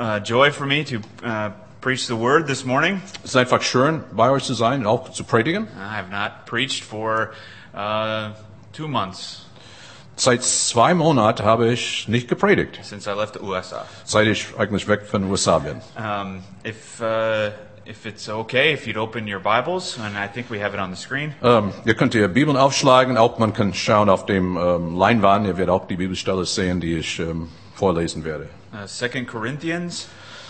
uh, joy for me to uh, preach the word this morning. Es ist einfach schön, bei euch zu sein und auch zu predigen. I have not preached for uh, two months Seit zwei Monaten habe ich nicht gepredigt, since I left the USA. seit ich eigentlich weg von den USA bin. Um, if uh, if it's okay, if you'd open your Bibles, and I think we have it on the screen. Ähm, ihr könnt die Bibeln aufschlagen, auch man kann schauen auf dem ähm, Leinwand, ihr werdet auch die Bibelstelle sehen, die ich ähm, vorlesen werde. Uh, 2 Corinthians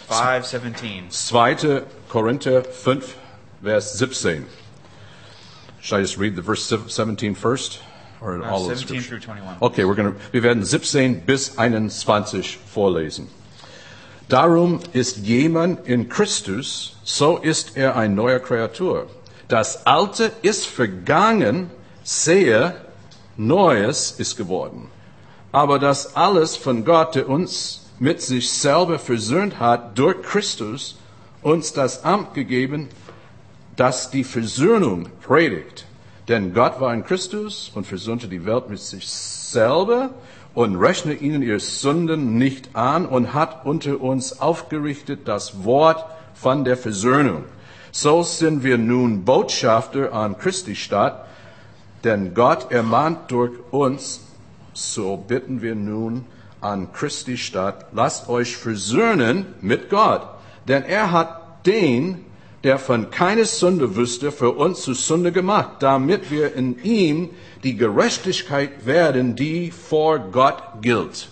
5:17. 2. Korinther 5, Vers 17. Should I just read the verse 17 first? Or Uh, all of the 17 scripture? through 21. Okay, we're gonna, wir werden 17 bis 21 vorlesen. Darum ist jemand in Christus, so ist er ein neuer Kreatur. Das Alte ist vergangen, sehe, Neues ist geworden. Aber das alles von Gott, der uns mit sich selber versöhnt hat, durch Christus, uns das Amt gegeben, das die Versöhnung predigt. Denn Gott war in Christus und versöhnte die Welt mit sich selber und rechne ihnen ihre Sünden nicht an und hat unter uns aufgerichtet das Wort von der Versöhnung. So sind wir nun Botschafter an Christi Stadt, denn Gott ermahnt durch uns, so bitten wir nun an Christi Stadt, lasst euch versöhnen mit Gott. Denn er hat den, der von keiner Sünde wüsste, für uns zu Sünde gemacht, damit wir in ihm die Gerechtigkeit werden, die vor Gott gilt.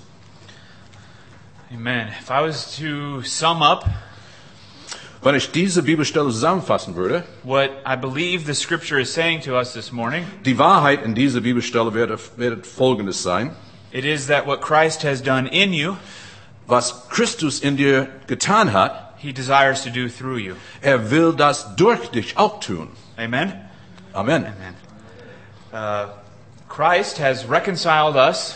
Amen. If I was to sum up Wenn ich diese Bibelstelle zusammenfassen würde, what I believe the scripture is saying to us this morning, die Wahrheit in dieser Bibelstelle wird, wird folgendes sein. It is that what Christ has done in you, Was Christus in dir getan hat, he desires to do through you. er will das durch dich auch tun. Amen. Amen. Amen. Uh, Christ has reconciled us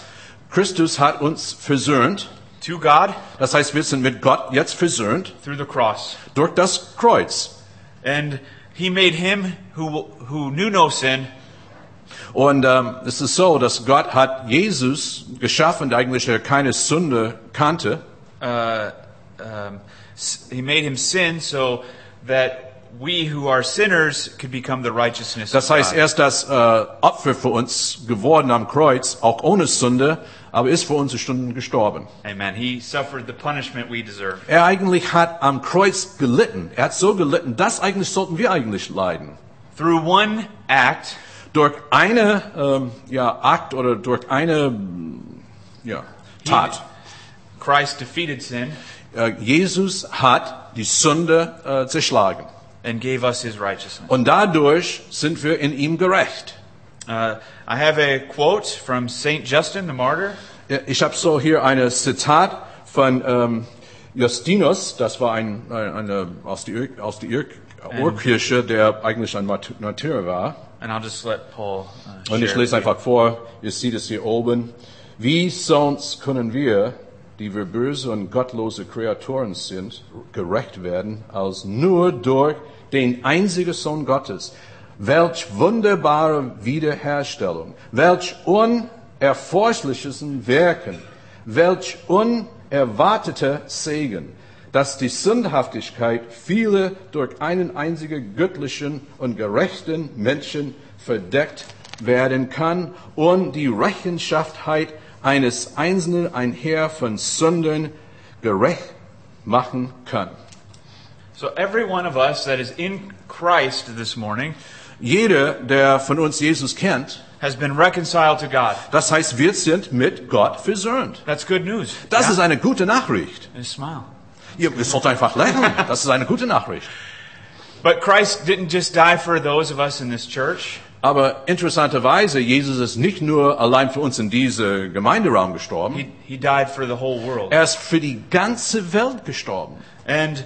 Christus hat uns versöhnt. to God Das heißt, wir sind mit Gott jetzt versöhnt through the cross. durch das Kreuz. And he made him who, who knew no sin Und ähm, es ist so, dass Gott hat Jesus geschaffen, der eigentlich er keine Sünde kannte. uh, um, he made him sin so that we who are sinners could become the righteousness Das heißt, er ist das äh, Opfer für uns geworden am Kreuz, auch ohne Sünde, aber ist für unsere Stunden gestorben. Amen. He suffered the punishment we deserve. Er eigentlich hat am Kreuz gelitten. Er hat so gelitten, das eigentlich sollten wir eigentlich leiden. Through one act, Durch eine ähm, ja, Akt oder durch eine mm, ja, Tat. Christ defeated sin Äh, Jesus hat die Sünde äh, zerschlagen. and gave us his righteousness. Und dadurch sind wir in ihm gerecht. Uh, I have a quote from Saint Justin the martyr. Ich habe so hier eine Zitat von ähm, Justinus, das war ein, ein eine, aus der, Ur- aus der Ur Urkirche, der eigentlich ein Martyr war. And I'll just let Paul. Uh, Und ich lese einfach vor, ihr seht es hier oben. Wie sonst können wir, die wir böse und gottlose Kreaturen sind, gerecht werden, als nur durch den einzigen Sohn Gottes? Welch wunderbare Wiederherstellung, welch unerforschliches Werken, welch unerwarteter Segen, dass die Sündhaftigkeit viele durch einen einzigen göttlichen und gerechten Menschen verdeckt werden kann und die Rechenschaftheit eines Einzelnen ein Heer von Sündern gerecht machen kann. So every one of us that is in Christ this morning Jeder, der von uns Jesus kennt, has been reconciled to God. das heißt, wir sind mit Gott versöhnt. That's good news. Das Yeah? ist eine gute Nachricht. And smile. Ihr sollt einfach lächeln. Das ist eine gute Nachricht. But Christ didn't just die for those of us in this church. Aber interessanterweise, Jesus ist nicht nur allein für uns in diesem Gemeinderaum gestorben. He, he died for the whole world. Er ist für die ganze Welt gestorben. And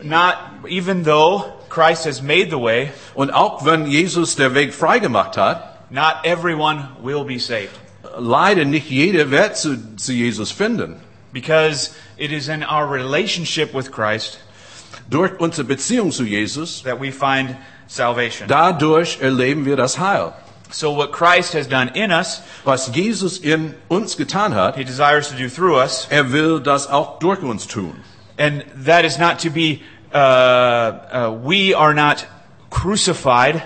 not even though Christ has made the way, Und auch wenn Jesus der Weg freigemacht hat, not everyone will be saved. leider nicht jeder wird zu, zu Jesus finden. Because it is in our relationship with Christ Durch unsere Beziehung zu Jesus, that we find salvation. dadurch erleben wir das Heil. So what Christ has done in us, Was Jesus in uns getan hat, He desires to do through us. er will das auch durch uns tun. And that is not to be, uh, uh, we are not crucified,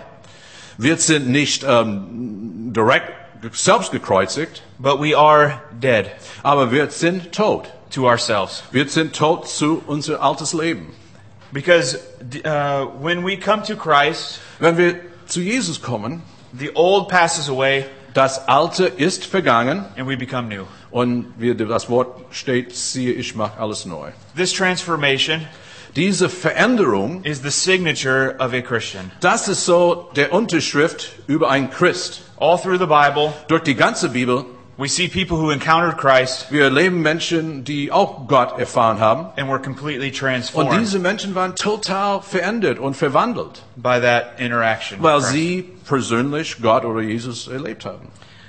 Wir sind nicht ähm, direkt selbst gekreuzigt, but we are dead aber wir sind tot. to ourselves. Wir sind tot zu unser altes Leben. Because uh, when we come to Christ, Wenn wir zu Jesus kommen, the old passes away das Alte ist vergangen and we become new. und wie das Wort steht, siehe, ich mache alles neu. This transformation Diese Veränderung, is the signature of a Christian. das ist so der Unterschrift über einen Christ. All through the Bible, Durch die ganze Bibel, we see people who encountered Christ wir erleben Menschen, die auch Gott erfahren haben. and were completely Und transformed diese Menschen waren total verändert und verwandelt, by that interaction. weil sie persönlich Gott oder Jesus erlebt haben.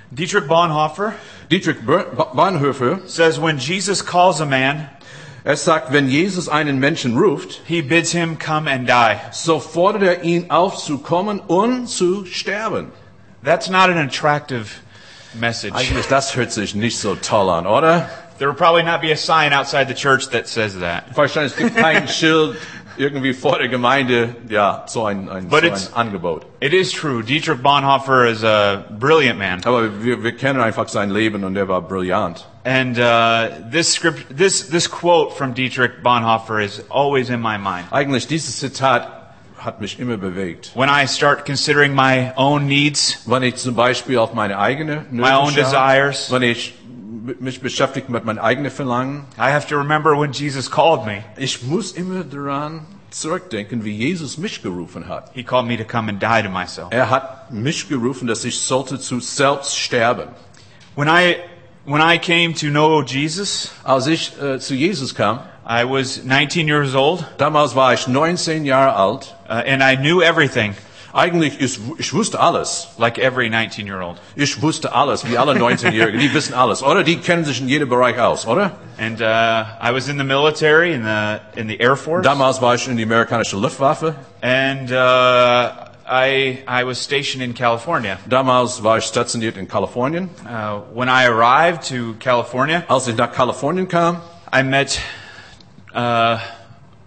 Dietrich Bonhoeffer Dietrich Bonhoeffer, says when Jesus calls a man, er sagt, wenn Jesus einen Menschen ruft, he bids him come and die. so fordert er ihn auf zu kommen und zu sterben. That's not an attractive message. Eigentlich, das hört sich nicht so toll an, oder? There will probably not be a sign outside the church that says that. Wahrscheinlich gibt kein Schild irgendwie vor der Gemeinde, ja, so ein, ein, so But ein it's- Angebot. It is true. Dietrich Bonhoeffer is a brilliant man. Aber wir, wir kennen einfach sein Leben und er war brillant. And uh, this script, this this quote from Dietrich Bonhoeffer is always in my mind. Eigentlich, dieses Zitat hat mich immer bewegt. When I start considering my own needs, Wenn ich zum Beispiel auf meine eigene Nöte My own schaue, desires. wenn ich mich beschäftige mit meinen eigenen Verlangen, I have to remember when Jesus called me. ich muss immer daran zurückdenken, wie Jesus mich gerufen hat. He called me to come and die to myself. Er hat mich gerufen, dass ich sollte zu selbst sterben. When I when I came to know Jesus, Als ich äh, zu Jesus kam, I was 19 years old, damals war ich 19 Jahre alt. uh, and I knew everything, Eigentlich, ist, ich wusste alles. like every 19-year-old. Ich wusste alles, wie alle 19-Jährigen. Die wissen alles, oder? Die kennen sich in jedem Bereich aus, oder? And uh, I was in the military, in the in the Air Force, Damals war ich in die amerikanische Luftwaffe. and uh, I I was stationed in California. Damals war ich stationiert in Kalifornien. Uh, when I arrived to California, Als ich nach Kalifornien kam, I met uh,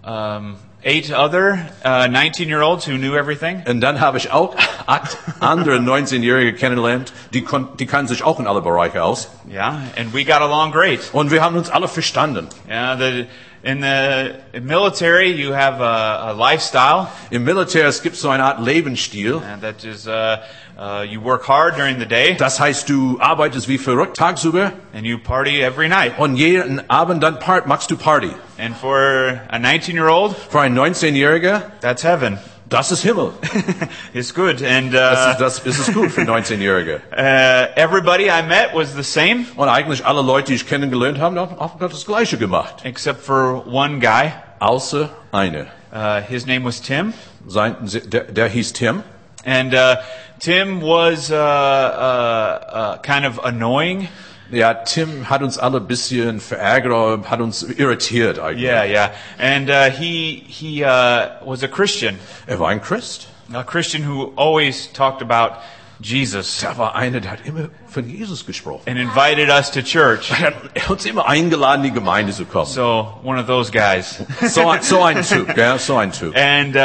um, eight other 19-year-olds who knew everything. und dann habe ich auch acht andere 19-Jährige kennengelernt, die, kon die kannten sich auch in alle Bereiche aus. Yeah, and we got along great. Und wir haben uns alle verstanden. Yeah, the in the military you have a, a lifestyle, Im Militär es gibt so eine Art Lebensstil. and that is uh, uh, you work hard during the day Das heißt, du arbeitest wie verrückt tagsüber and you party every night. und jeden Abend dann part machst du Party. And for a 19-year-old, Für einen 19-Jähriger, that's heaven. Das ist Himmel. It's good, and Das uh, ist, das ist es gut für 19-Jährige. uh, everybody I met was the same, Und eigentlich alle Leute, die ich kennengelernt habe, haben auch das Gleiche gemacht. except for one guy. Außer eine. Uh, his name was Tim. Sein, der, der hieß Tim. And uh, Tim was uh, uh, uh, kind of annoying. Ja, Tim hat uns alle bisschen verärgert, hat uns irritiert eigentlich. Yeah, yeah. And uh, he he uh, was a Christian, Er war ein Christ. a Christian who always talked about Jesus Er war einer, der hat immer von Jesus gesprochen. and invited us to church. Er hat er uns immer eingeladen, in die Gemeinde zu kommen. So one of those guys. So, so ein Typ, ja, so ein Typ. And uh,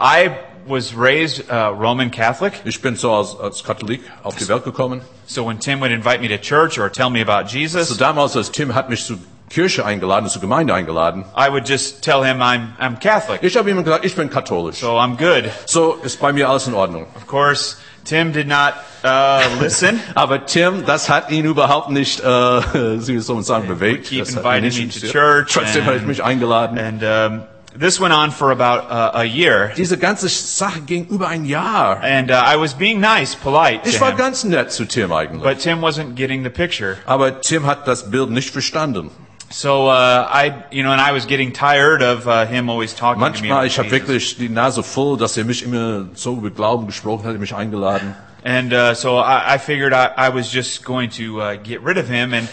I was raised uh, Roman Catholic. Ich bin so als, als Katholik auf die Welt gekommen. So when Tim would invite me to church or tell me about Jesus, So damals, als Tim hat mich zur Kirche eingeladen, zur Gemeinde eingeladen. I would just tell him I'm I'm Catholic, Ich habe ihm gesagt, ich bin katholisch. so I'm good. So ist bei mir alles in Ordnung. Of course, Tim did not uh, listen. Aber Tim, das hat ihn überhaupt nicht, äh, wie soll man sagen, bewegt. keep Das hat ihn inviting nicht me to interessiert. church Trotzdem hat er and- mich eingeladen. And um, this went on for about uh, a year. Diese ganze Sache ging über ein Jahr. And uh, I was being nice, polite Ich war him. ganz nett zu Tim eigentlich. But Tim wasn't getting the picture. Aber Tim hat das Bild nicht verstanden. So uh, I, you know, and I was getting tired of uh, him always talking to me Manchmal, ich habe wirklich die Nase voll, dass er mich immer so über Glauben gesprochen hat, mich eingeladen. And uh, so I, I figured I, I was just going to uh, get rid of him. And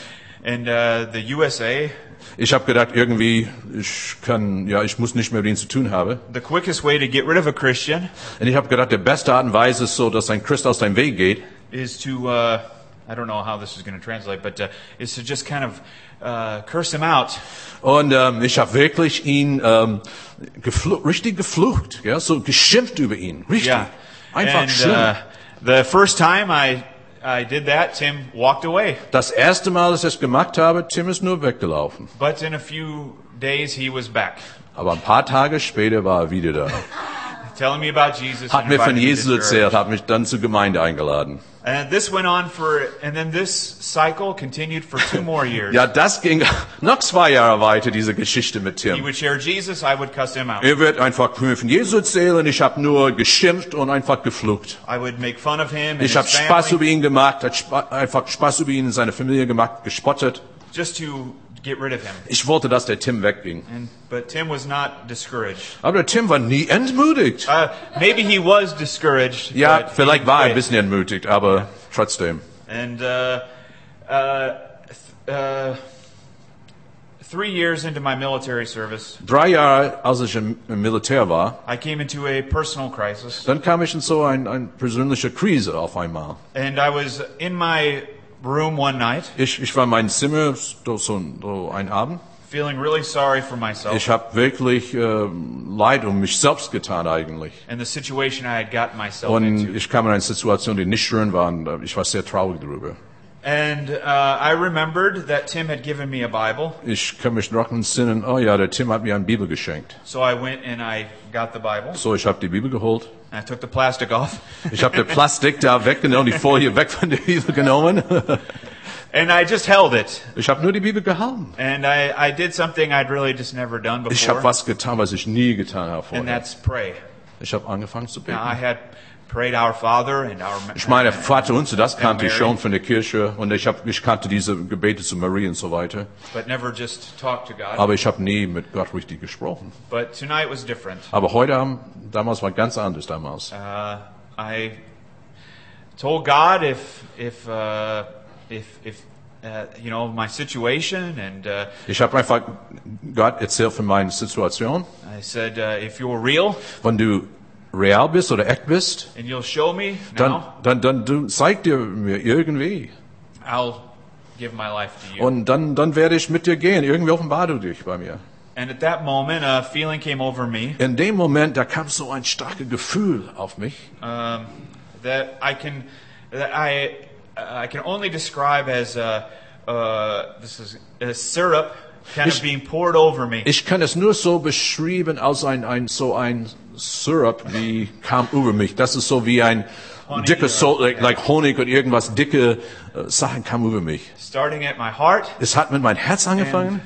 and uh, the USA, Ich habe gedacht, irgendwie, ich kann, ja, ich muss nicht mehr mit ihm zu tun haben. the quickest way to get rid of a Christian Und ich habe gedacht, der beste Art und Weise ist so, dass ein Christ aus deinem Weg geht, is to uh, I don't know how this is going to translate, but uh, is to just kind of uh, curse him out. Und ähm, ich habe wirklich ihn ähm, geflu richtig geflucht, ja, so geschimpft über ihn, richtig. Yeah. Einfach and schlimm. uh, the first time I I did that, Tim walked away. Das erste Mal, dass ich das gemacht habe, Tim ist nur weggelaufen. But in a few days, he was back, Aber ein paar Tage später war er wieder da. Hat and mir von Jesus erzählt, hat mich dann zur Gemeinde eingeladen. And this went on for, and then this cycle continued for two more years. Ja, das ging noch zwei Jahre weiter, diese Geschichte mit He Tim. would share Jesus, I would cuss him out. Er wird einfach von Jesus erzählen, ich habe nur geschimpft und einfach geflucht. Ich habe Spaß über ihn gemacht, einfach Spaß über ihn und seine Familie gemacht, gespottet. just to get rid of him. Ich wollte, dass der Tim wegging. And, but Tim was not discouraged. Aber der Tim war nie entmutigt. Uh, maybe he was discouraged. Ja, vielleicht war er ein bisschen entmutigt, aber trotzdem. And uh, uh, th- uh, three years into my military service, Drei Jahre, als ich im, im Militär war, I came into a personal crisis. dann kam ich in so eine ein persönliche Krise auf einmal. And I was in my room one night, Ich, ich war in meinem Zimmer, so, so, so ein Abend. feeling really sorry for myself Ich habe wirklich ähm, Leid um mich selbst getan eigentlich. and the situation I had gotten myself Und into. ich kam in eine Situation, die nicht schön war und äh, ich war sehr traurig darüber. And uh, I remembered that Tim had given me a Bible, Ich kann mich noch entsinnen, oh ja, der Tim hat mir eine Bibel geschenkt. so I went and I got the Bible. So, ich habe die Bibel geholt. I took the plastic off, Ich habe den Plastik da weggenommen, die Folie weg von der Bibel genommen. and I just held it. Ich habe nur die Bibel gehalten. And I, I did something I'd really just never done before. Ich habe was getan, was ich nie getan habe vorher. and that's pray. Ich habe angefangen zu beten. Now, I had Ich meine, Vater unser, das kannte ich schon von der Kirche und ich, hab, ich kannte diese Gebete zu Marie und so weiter. but never just talked to God. Aber ich habe nie mit Gott richtig gesprochen. But tonight was different. Aber heute, Abend, damals war ganz anders damals. Uh, I told God if if uh, if if uh, you know my situation, and uh, Ich habe einfach Gott erzählt von meiner Situation. I said, uh, if you're real Wenn du real bist oder echt bist, and you'll show me dann, dann, dann du, zeig dir mir irgendwie. I'll give my life to you. Und dann, dann werde ich mit dir gehen. Irgendwie offenbar du dich bei mir. And at that moment, a feeling came over me In dem Moment, da kam so ein starkes Gefühl auf mich. um, that I can that I I can only describe as uh, uh, this is a syrup kind of Ich- being poured over me. Ich kann es nur so beschreiben als ein, ein so ein Syrup, wie kam über mich. Das ist so wie ein Honig dicke oder- so, like, like Honig und irgendwas dicke äh, Sachen kam über mich. Starting at my heart Es hat mit meinem Herz angefangen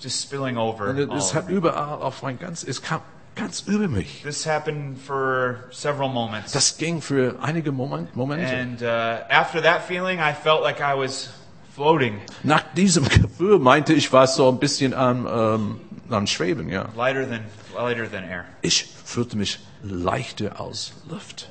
just spilling over. und es hat überall auf mein ganz, es kam ganz über mich. This happened for several moments. Das ging für einige Moment, Momente. And uh, after that feeling, I felt like I was floating, Nach diesem Gefühl meinte ich, war so ein bisschen am, ähm, am Schweben, ja. lighter than lighter than air. Ich fühlte mich leichter als Luft.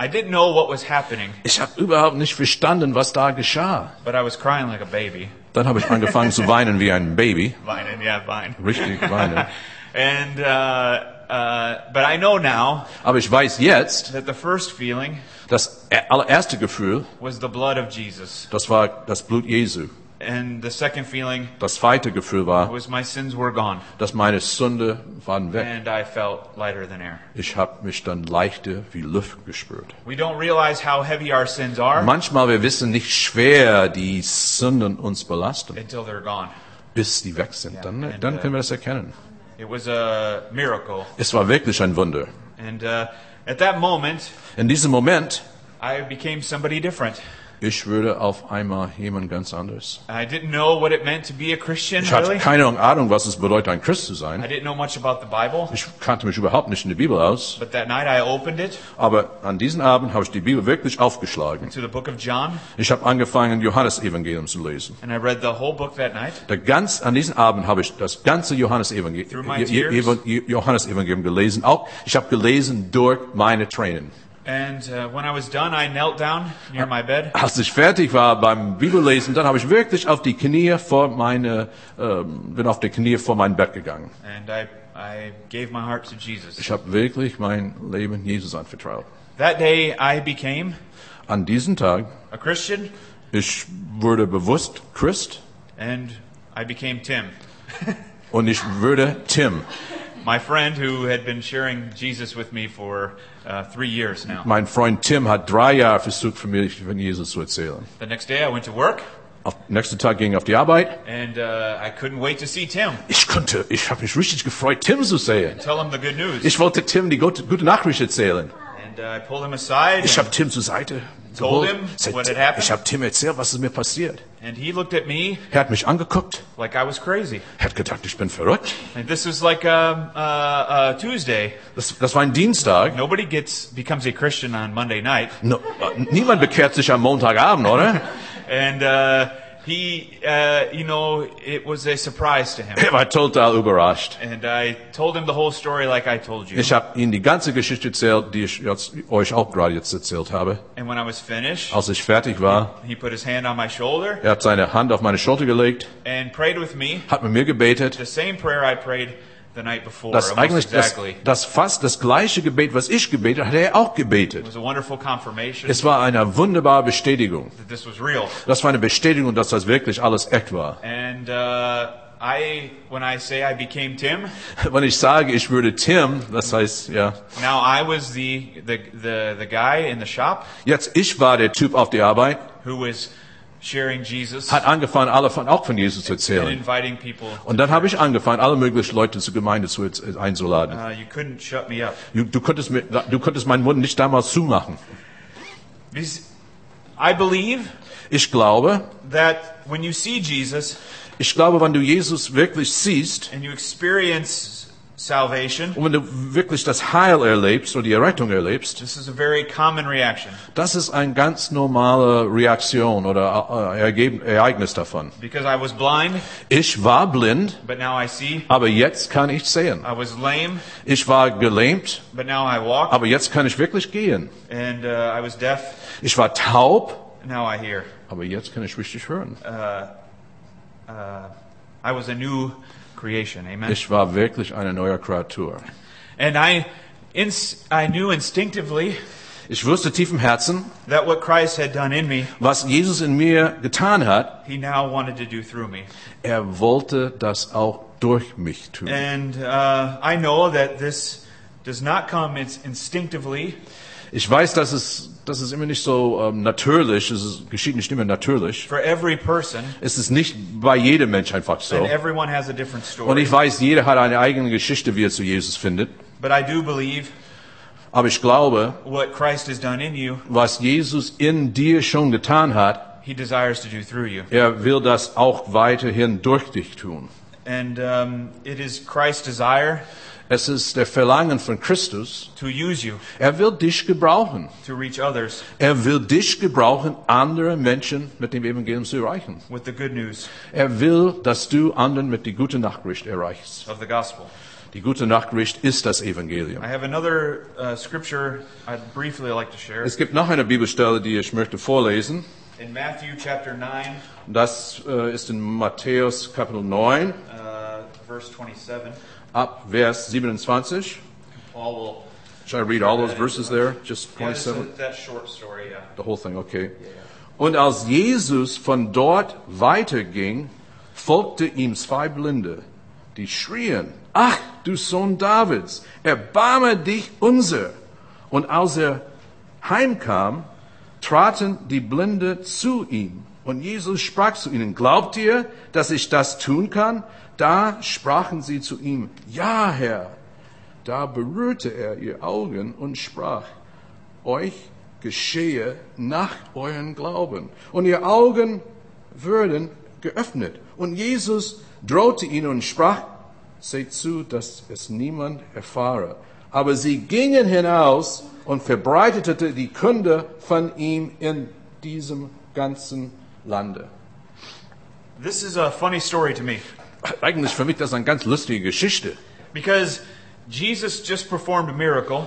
I didn't know what was happening, Ich habe überhaupt nicht verstanden, was da geschah. but I was crying like a baby. Dann habe ich angefangen zu weinen wie ein Baby. Vine, yeah, vine. Richtig weinen. And uh, uh, but I know now Aber ich weiß jetzt, that the first feeling das allererste Gefühl, was the blood of Jesus, das war das Blut Jesu. and the second feeling Das zweite Gefühl war, was my sins were gone, dass meine Sünde waren weg. and I felt lighter than air. Ich habe mich dann leichter wie Luft gespürt. We don't realize how heavy our sins are Manchmal wir wissen nicht schwer die Sünden uns belasten, until they're gone. bis die weg sind. Dann, and, dann uh, können wir das erkennen. It was a miracle. Es war wirklich ein Wunder. And uh, at that moment, In diesem Moment, I became somebody different. ich würde auf einmal jemand ganz anders. I didn't know what it meant to be a Christian, Ich hatte really. keine Ahnung, was es bedeutet, ein Christ zu I sein. didn't know much about the Bible. Ich kannte mich überhaupt nicht in der Bibel aus. But that night I opened it Aber an diesem Abend habe ich die Bibel wirklich aufgeschlagen. to the book of John, Ich habe angefangen, Johannesevangelium zu lesen. and I read the whole book that night. Der ganz, an diesem Abend habe ich das ganze my tears? Johannesevangelium gelesen. Auch ich habe gelesen durch meine Tränen. And uh, when I was done, I knelt down near my bed Als ich fertig war beim Bibellesen, dann habe ich wirklich auf die Knie vor meine, ähm, bin auf die Knie vor mein Bett gegangen. and I, I gave my heart to Jesus. Ich habe wirklich mein Leben Jesus anvertraut. That day I became An diesem Tag a Christian, Ich wurde bewusst Christ and I became Tim, und ich würde Tim. My friend who had been sharing Jesus with me for uh, three years now. Mein Freund Tim hat drei Jahre versucht, für mich von Jesus zu erzählen. The next day I went to work Auf, nächsten Tag ging ich auf die Arbeit. and uh, I couldn't wait to see Tim, Ich konnte, ich habe mich richtig gefreut, Tim zu sehen. tell him the good news. Ich wollte Tim die gute, gute Nachricht erzählen. And uh, I pulled him aside Ich habe Tim zur Seite Told him what had happened. Ich habe Tim erzählt, was ist mir passiert. and he looked at me Er hat mich angeguckt, like I was crazy. er hat gedacht, ich bin verrückt. And this was like um, uh, uh, Tuesday. Das, das war ein Dienstag. Nobody gets becomes a Christian on Monday night, No, äh, niemand bekehrt sich am Montagabend, oder? and uh, he, uh, you know, it was a surprise to him. Er war total überrascht. And I told him the whole story like I told you. Ich habe ihm die ganze Geschichte erzählt, die ich jetzt, euch auch gerade jetzt erzählt habe. And when I was finished, Als ich fertig war, he put his hand on my shoulder er hat seine Hand auf meine Schulter gelegt, and prayed with me hat mit mir gebetet. the same prayer I prayed the night before, Das eigentlich das, das fast das gleiche Gebet, was ich gebetet, hat er auch It gebetet. was a wonderful confirmation Es war eine wunderbare Bestätigung. that this was real. Das war eine Bestätigung, dass das wirklich alles echt war. And uh, I, when I say I became Tim, Wenn ich sage, ich würde Tim, das heißt, ja, now I was the, the, the, the guy in the shop jetzt ich war der Typ auf der Arbeit, who was hat angefangen, alle von, auch von Jesus zu erzählen. Und dann habe ich angefangen, alle möglichen Leute zur Gemeinde zu, äh, einzuladen. Uh. Du, du, konntest mir, du konntest meinen Mund nicht damals zumachen. Ich glaube, ich glaube, wenn du Jesus wirklich siehst salvation, und wenn du wirklich das Heil erlebst oder die Errettung erlebst, this is a very common reaction. das ist eine ganz normale Reaktion oder äh, Ergeben, Ereignis davon. Because I was blind, Ich war blind, but now I see. aber jetzt kann ich sehen. I was lame, Ich war gelähmt, but now I walk. aber jetzt kann ich wirklich gehen. And uh, I was deaf, Ich war taub, now I hear. aber jetzt kann ich richtig hören. Uh, I was a new creation. Amen. Ich war wirklich eine neue Kreatur. And I, ins- I knew instinctively Ich wusste tief im Herzen, that what Christ had done in me, was Jesus in mir getan hat. He now wanted to do through me. Er wollte das auch durch mich tun. And uh, I know that this does not come ins- instinctively. Ich weiß, dass es, dass es immer nicht so ähm, natürlich, es ist, geschieht nicht immer natürlich. for every person, Es ist nicht bei jedem Mensch einfach so. and everyone has a different Und story. ich weiß, jeder hat eine eigene Geschichte, wie er zu Jesus findet. But I do believe Aber ich glaube, what Christ has done in you, was Jesus in dir schon getan hat, He desires to do through you. er will das auch weiterhin durch dich tun. And um, it is Christ's desire Es ist der Verlangen von Christus. to use you Er will dich gebrauchen. to reach others Er will dich gebrauchen, andere Menschen mit dem Evangelium zu erreichen. with the good news Er will, dass du anderen mit die gute Nachricht erreichst. of the gospel. Die gute Nachricht ist das Evangelium. I have another uh, scripture I'd briefly like to share. Es gibt noch eine Bibelstelle, die ich möchte vorlesen. In Matthew chapter 9, Das äh, ist in Matthäus Kapitel 9, uh, verse 27, ab Vers 27. Paul will. Should I read all those verses there? Just Yeah, this 27? is that short story, yeah. The whole thing, okay. Und als Jesus von dort weiterging, folgte ihm zwei Blinde, die schrien, ach, du Sohn Davids, erbarme dich unser. Und als er heimkam, traten die Blinde zu ihm. Und Jesus sprach zu ihnen, glaubt ihr, dass ich das tun kann? Da sprachen sie zu ihm, ja, Herr. Da berührte er ihr Augen und sprach, euch geschehe nach euren Glauben. Und ihr Augen würden geöffnet. Und Jesus drohte ihnen und sprach, seht zu, dass es niemand erfahre. Aber sie gingen hinaus und verbreitete die Kunde von ihm in diesem ganzen Lande. This is a funny story to me Eigentlich für mich das eine ganz lustige Geschichte. because Jesus just performed a miracle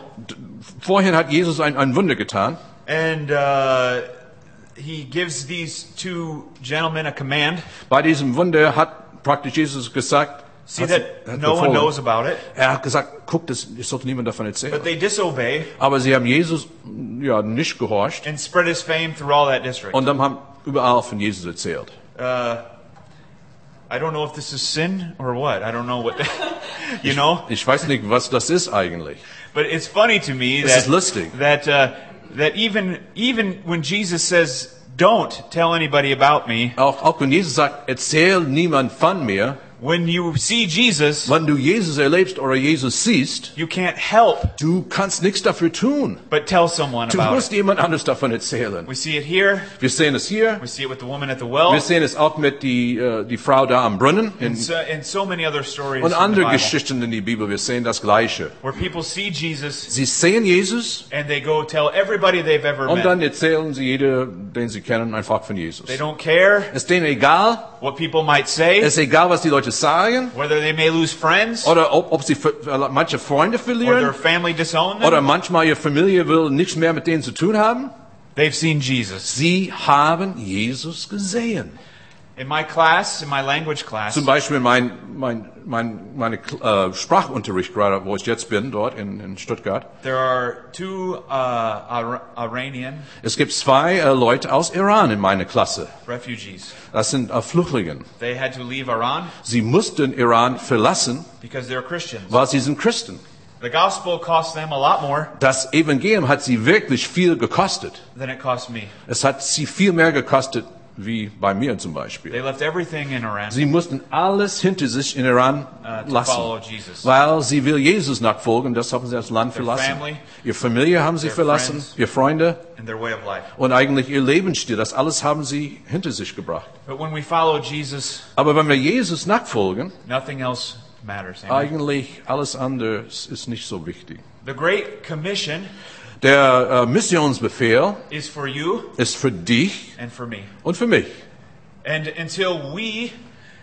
Vorhin hat Jesus ein, ein Wunder getan. and uh, he gives these two gentlemen a command. Bei diesem Wunder hat praktisch Jesus gesagt, See hat- that hat no one knows about it, Er hat gesagt, guck, das, sollte niemand davon erzählen. but they disobey Aber sie haben Jesus ja nicht gehorcht and spread his fame through all that district. und dann haben, überall von Jesus erzählt. Uh, I don't know if this is sin or what. I don't know what, you know. Ich weiß nicht, was das ist eigentlich. But it's funny to me that lustig. that uh, that even even when Jesus says, "Don't tell anybody about me," Auch, auch wenn Jesus sagt, erzähl niemand von mir, when you see Jesus, wenn du Jesus erlebst oder Jesus siehst, you can't help du kannst nichts dafür tun. but tell someone Du about musst it. jemand anderes davon erzählen. We see it here. Wir sehen es hier. We see it with the woman at the well. Wir sehen es auch mit die, äh, uh, die Frau da am Brunnen in, And so, and so many other stories und andere Geschichten in die Bibel. Wir sehen das Gleiche. where people see Jesus Sie sehen Jesus and they go tell everybody they've ever und met. dann erzählen sie jeder, den sie kennen, einfach von Jesus. They don't care Es ist denen egal. what people might say, Es ist egal, was die Leute sagen. whether they may lose friends Oder ob, ob sie manche Freunde or their family disown them. Oder manchmal ihre Familie will nichts mehr mit denen zu tun haben. They've seen Jesus. Sie haben Jesus gesehen. In my class, in my language class, Zum Beispiel mein, mein, mein meine äh, Sprachunterricht gerade, wo ich jetzt bin, dort in, in Stuttgart. there are two uh, Ar- Iranian Es gibt zwei äh, Leute aus Iran in meiner Klasse. refugees. Das sind äh, Flüchtlinge. They had to leave Iran Sie mussten Iran verlassen, because they're Christians. weil sie sind Christen. The gospel cost them a lot more Das Evangelium hat sie wirklich viel gekostet. than it cost me. Es hat sie viel mehr gekostet, wie bei mir zum Beispiel. They left everything in Iran Sie mussten alles hinter sich in Iran uh, lassen, weil sie will Jesus nachfolgen. Das haben sie das Land verlassen. Ihre Familie haben sie verlassen, ihre Freunde and their way of life. und eigentlich ihr Lebensstil. Das alles haben sie hinter sich gebracht. But when we follow Jesus, Aber wenn wir Jesus nachfolgen, nothing else matters. Amen. eigentlich alles andere ist nicht so wichtig. Der äh, Missionsbefehl is for you ist für dich and for me. und für mich. And until we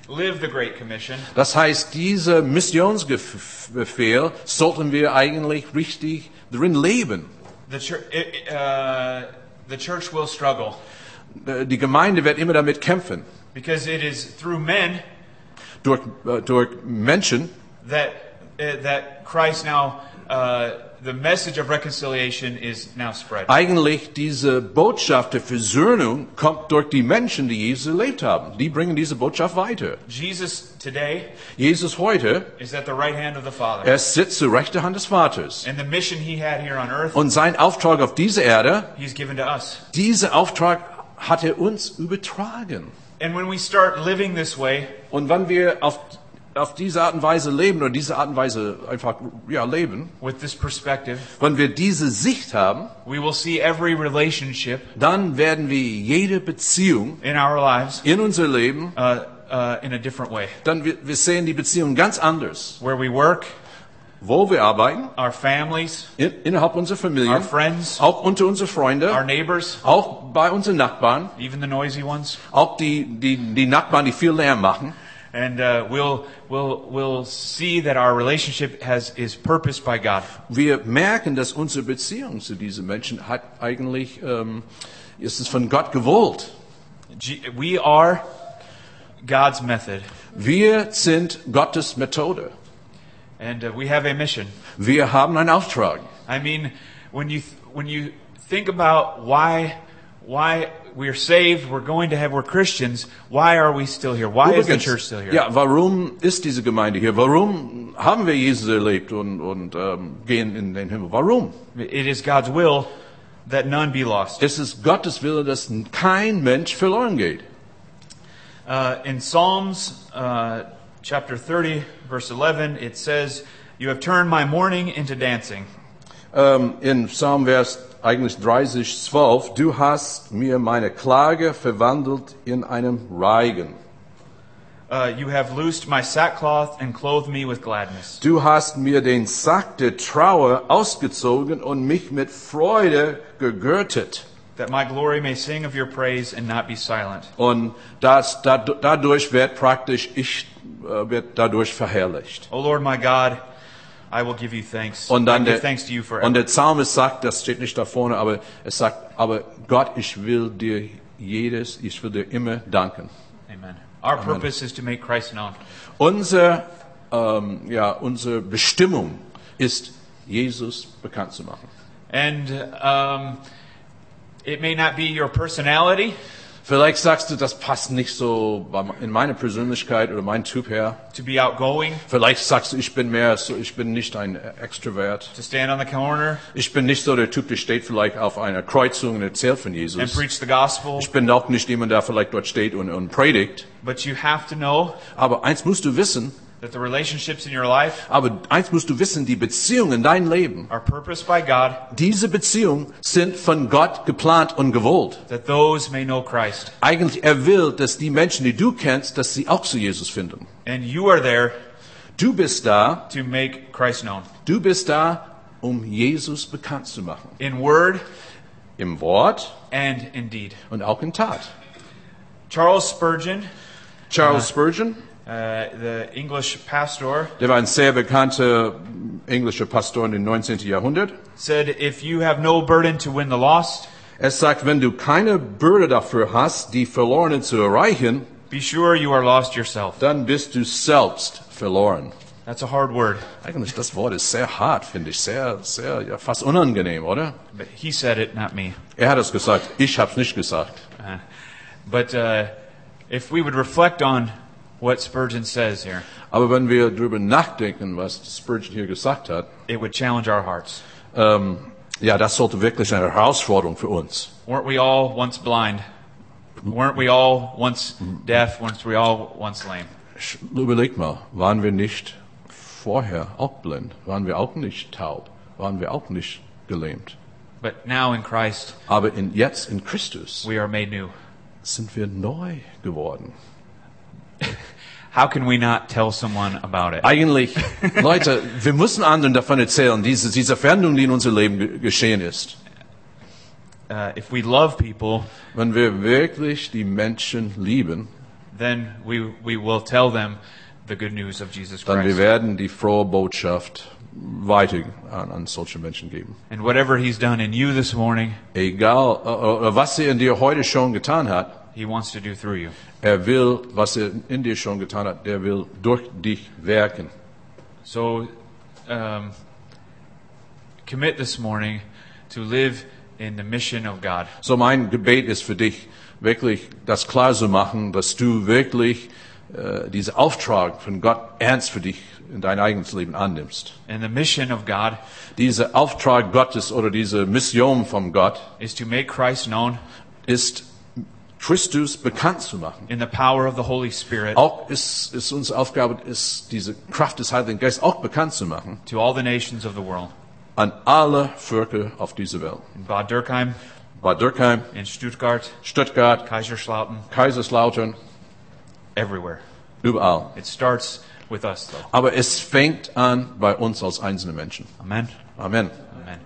live the Great Commission, Das heißt, dieser Missionsbefehl sollten wir eigentlich richtig drin leben. the, uh, the church will struggle Äh, Die Gemeinde wird immer damit kämpfen. because it is through men Durch, äh, durch Menschen, that that Christ now uh, the message of reconciliation is now spread. eigentlich diese Botschaft der Versöhnung kommt durch die Menschen, die Jesus erlebt haben. Die bringen diese Botschaft weiter. Jesus today Jesus heute, is at the right hand of the Father, er sitzt zur rechten Hand des Vaters. and the mission he had here on earth, Und sein Auftrag auf dieser Erde, he's given to us. dieser Auftrag hat er uns übertragen. And when we start living this way, Und wenn wir auf, auf diese Art und Weise leben oder diese Art und Weise einfach ja, leben, with this perspective, wenn wir diese Sicht haben, we will see every relationship dann werden wir jede Beziehung in our lives in unser Leben, uh, uh, in a different way. dann wir, wir sehen die Beziehung ganz anders. Where we work, Wo wir arbeiten, our families, in, innerhalb unserer our Familien, friends, auch unter unseren our Freunden, neighbors, auch bei unseren Nachbarn, even the noisy ones. auch die, die, die Nachbarn, die viel Lärm machen. And uh, we'll, we'll, we'll see that our relationship has, is purposed by God. Wir merken, dass unsere Beziehung zu diesen Menschen hat eigentlich, ähm, ist es von Gott gewollt. G- We are God's method, Wir sind Gottes Methode. and uh, we have a mission. Wir haben einen Auftrag. I mean, when you, th- when you think about why, why we're saved, we're going to have, we're Christians, why are we still here? Why is the Übrigens, church still here? Ja, warum ist diese Gemeinde hier? Warum haben wir Jesus erlebt und, und ähm, gehen in den Himmel? Warum? It is God's will that none be lost. Es ist Gottes Wille, dass kein Mensch verloren geht. Uh, in Psalms uh, chapter 30, verse 11, it says, You have turned my mourning into dancing. Ähm, in Psalmvers eigentlich 30, 12, du hast mir meine Klage verwandelt in einem Reigen. Uh, you have loosed my sackcloth and clothed me with gladness. Du hast mir den Sack der Trauer ausgezogen und mich mit Freude gegürtet. that my glory may sing of your praise and not be silent. Und das, dad- dadurch wird praktisch ich äh, wird dadurch verherrlicht. O Lord my God, I will give you thanks. Und dann der, thanks to you forever. und der Psalmist sagt, das steht nicht da vorne, aber es sagt, aber Gott, ich will dir jedes, ich will dir immer danken. Amen. Our purpose is to make Christ known. Unser, ähm, ja, unsere Bestimmung ist, Jesus bekannt zu machen. And um, it may not be your personality, Vielleicht sagst du, das passt nicht so in meine Persönlichkeit oder mein Typ her. to be outgoing, Vielleicht sagst du, ich bin mehr so, ich bin nicht ein Extrovert. to stand on the corner Ich bin nicht so der Typ, der steht vielleicht auf einer Kreuzung und erzählt von and Jesus. preach the gospel. Ich bin auch nicht jemand, der vielleicht dort steht und, und predigt. But you have to know Aber eins musst du wissen, that the relationships in your life aber eins musst du wissen, die Beziehungen in deinem Leben, are purposed by God diese Beziehungen sind von Gott geplant und gewollt. that those may know Christ. Eigentlich, er will, dass die Menschen, die du kennst, dass sie auch zu Jesus finden. And you are there Du bist da, to make Christ known. du bist da, um Jesus bekannt zu machen. In word Im Wort and in deed. und auch in Tat. Charles Spurgeon, Charles Spurgeon, uh, the English pastor, der war ein sehr bekannter englischer Pastor in den 19. Jahrhundert. said, If you have no burden to win the lost, Er sagt, wenn du keine Bürde dafür hast, die Verlorenen zu erreichen, be sure you are lost yourself. dann bist du selbst verloren. That's a hard word, Eigentlich, das Wort ist sehr hart, finde ich. Sehr, sehr, ja, fast unangenehm, oder? but he said it, not me. Er hat es gesagt. Ich habe es nicht gesagt. Uh, but uh, if we would reflect on what Spurgeon says here, Aber wenn wir darüber nachdenken, was Spurgeon hier gesagt hat, it would challenge our hearts. ähm, ja, das sollte wirklich eine Herausforderung für uns. Weren't we all once blind? Weren't we all once deaf? Weren't we all once lame? Überleg mal, waren wir nicht vorher auch blind? Waren wir auch nicht taub? Waren wir auch nicht gelähmt? But now in Christ, Aber in, jetzt in Christus we are made new. sind wir neu geworden. How can we not tell someone about it? Eigentlich, Leute, wir müssen anderen davon erzählen, diese, diese Veränderung, die in unserem Leben ge- geschehen ist. Uh, if we love people, Wenn wir wirklich die Menschen lieben, then we, we will tell them the good news of Jesus dann wir Christ. werden die frohe Botschaft weiter an, an solche Menschen geben. And whatever He's done in you this morning, Egal, äh, was er in dir heute schon getan hat, He wants to do through you. er will, was er in dir schon getan hat, der will durch dich wirken. So um, commit this morning to live in the mission of God. So mein Gebet ist für dich, wirklich das klar zu machen, dass du wirklich äh, diesen Auftrag von Gott ernst für dich in dein eigenes Leben annimmst. And the mission of God Dieser Auftrag Gottes oder diese Mission von Gott is to make Christ known ist, Christus bekannt zu machen. in the power of the Holy Spirit Auch ist, ist unsere Aufgabe, ist diese Kraft des Heiligen Geistes auch bekannt zu machen to all the nations of the world. an alle Völker auf dieser Welt. In Bad Dürkheim, Bad Dürkheim, in Stuttgart, Stuttgart, Kaiserslautern, Kaiserslautern, everywhere. überall. It starts with us, though. Aber es fängt an bei uns als einzelne Menschen. Amen. Amen. Amen.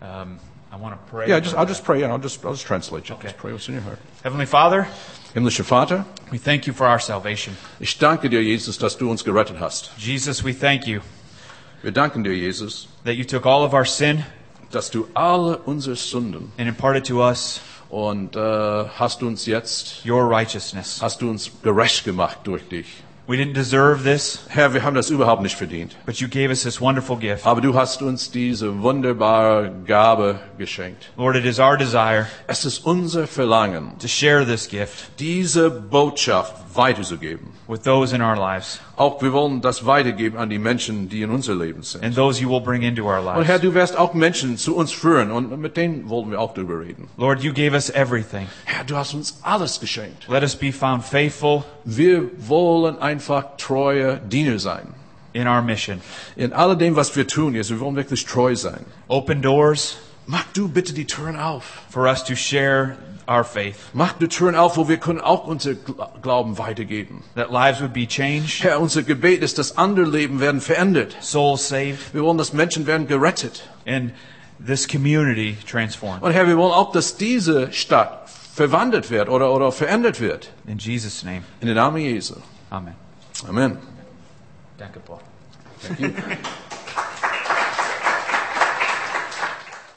Um, I want to pray. Yeah, just, I'll just pray and I'll just, I'll just translate you. Okay. Just pray what's in your heart. Heavenly Father, Himmlischer Vater, we thank you for our salvation. ich danke dir, Jesus, dass du uns gerettet hast. Jesus, we thank you Wir danken dir, Jesus, that you took all of our sin dass du alle unsere Sünden and imparted to us und äh, hast uns jetzt, your righteousness. hast du uns gerecht gemacht durch dich. We didn't deserve this, Herr, wir haben das überhaupt nicht verdient. but you gave us this wonderful gift. Aber du hast uns diese wunderbare Gabe geschenkt. Lord, it is our desire Es ist unser Verlangen, to share this gift diese Botschaft weiterzugeben. with those in our lives Auch wir wollen das weitergeben an die Menschen, die in unser Leben sind. and those you will bring into our Und Herr, lives. du wirst auch Menschen zu uns führen und mit denen wollen wir auch drüber reden. Lord, you gave us everything. Herr, du hast uns alles geschenkt. Let us be found faithful Wir wollen einfach treue Diener sein. in our mission. In alledem, was wir tun, Jesus, wir wollen wirklich treu sein. Open doors Mach du bitte die Türen auf. for us to share our faith, Mach die Türen auf, wo wir können auch unser Gl- Glauben weitergeben. that lives would be changed, Herr, unser Gebet ist, dass andere Leben werden verändert. souls saved, Wir wollen, dass Menschen werden gerettet. and this community transformed. Und Herr, wir wollen auch, dass diese Stadt verwandelt wird oder, oder verändert wird. In Jesus' name, In den Namen Jesu. Amen. Amen. Danke, Paul. Thank you.